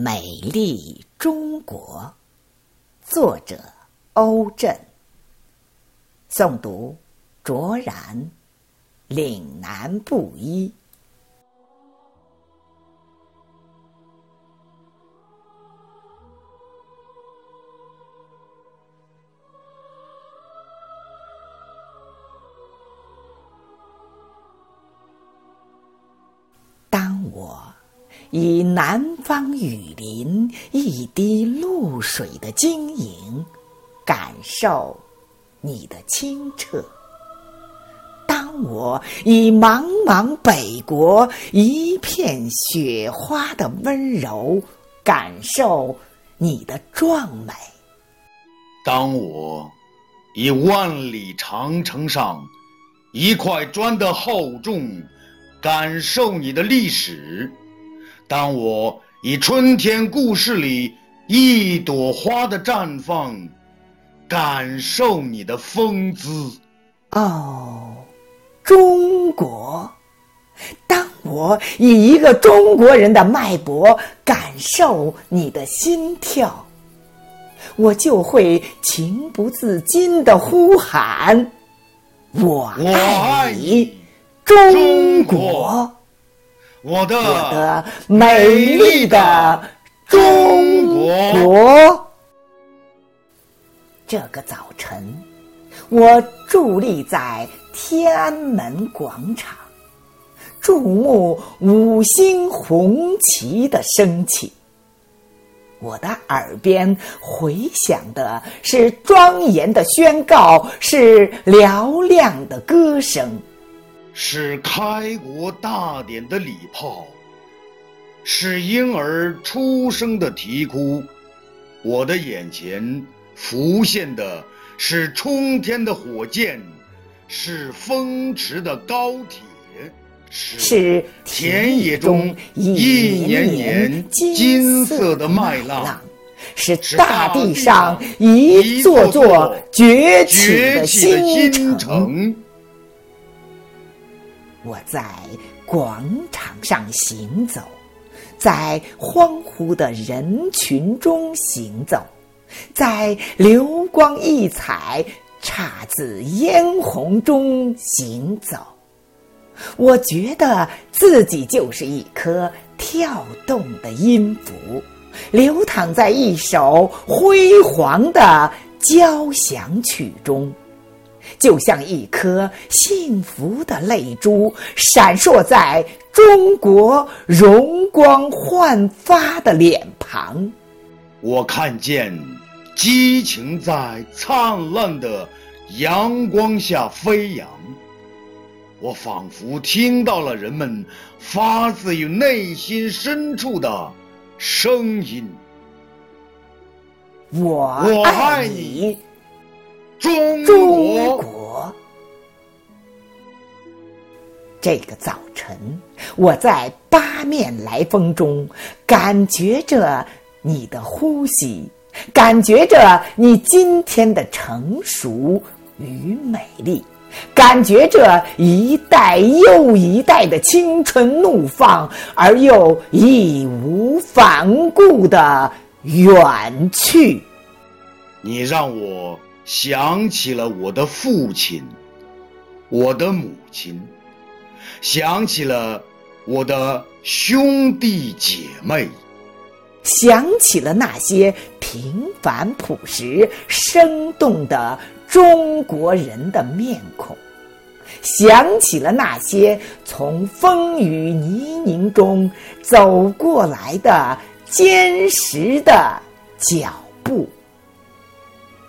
美丽中国，作者欧震。诵读：卓然，岭南布衣。当我。以南方雨林一滴露水的晶莹，感受你的清澈；当我以茫茫北国一片雪花的温柔，感受你的壮美；当我以万里长城上一块砖的厚重，感受你的历史。当我以春天故事里一朵花的绽放，感受你的风姿，哦，中国！当我以一个中国人的脉搏感受你的心跳，我就会情不自禁的呼喊：“我爱你，中国！”我的美丽的中国。这个早晨，我伫立在天安门广场，注目五星红旗的升起。我的耳边回响的是庄严的宣告，是嘹亮的歌声。是开国大典的礼炮，是婴儿出生的啼哭，我的眼前浮现的是冲天的火箭，是风驰的高铁，是田野中一年年金色的麦浪，是大地上一座座崛起的新城。我在广场上行走，在欢呼的人群中行走，在流光溢彩、姹紫嫣红中行走。我觉得自己就是一颗跳动的音符，流淌在一首辉煌的交响曲中。就像一颗幸福的泪珠，闪烁在中国容光焕发的脸庞。我看见激情在灿烂的阳光下飞扬，我仿佛听到了人们发自于内心深处的声音。我爱你。中国，这个早晨，我在八面来风中，感觉着你的呼吸，感觉着你今天的成熟与美丽，感觉着一代又一代的青春怒放，而又义无反顾的远去。你让我。想起了我的父亲，我的母亲，想起了我的兄弟姐妹，想起了那些平凡朴实、生动的中国人的面孔，想起了那些从风雨泥泞中走过来的坚实的脚步。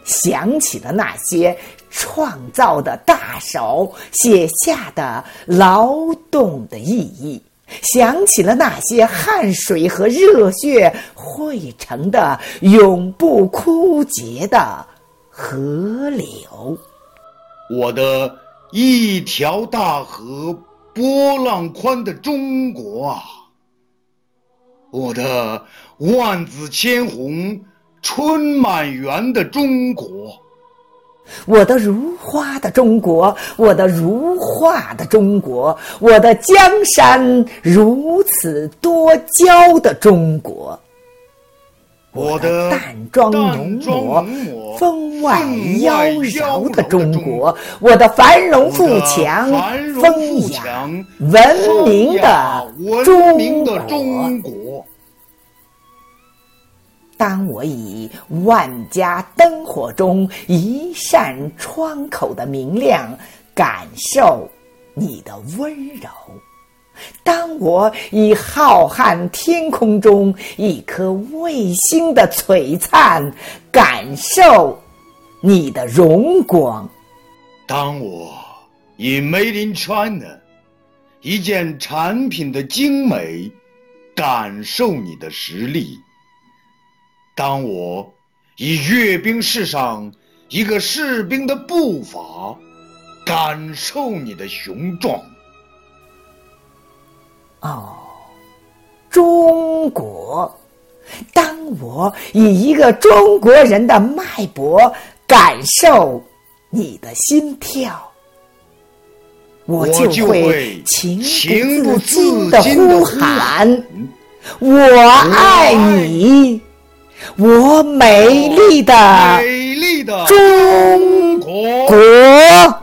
想起了那些创造的大手写下的劳动的意义，想起了那些汗水和热血汇成的永不枯竭的河流。我的一条大河波浪宽的中国啊，我的万紫千红。春满园的中国，我的如花的中国，我的如画的中国，我的江山如此多娇的中国，我的淡妆浓抹、风外妖娆的中国，我的繁荣富强、风雅文明的中国。当我以万家灯火中一扇窗口的明亮，感受你的温柔。当我以浩瀚天空中一颗卫星的璀璨，感受你的荣光；当我以 Made in China 一件产品的精美，感受你的实力；当我以阅兵式上一个士兵的步伐，感受你的雄壮。哦，中国！当我以一个中国人的脉搏感受你的心跳，我就会情不自禁的呼喊：“我爱你，我美丽的中国。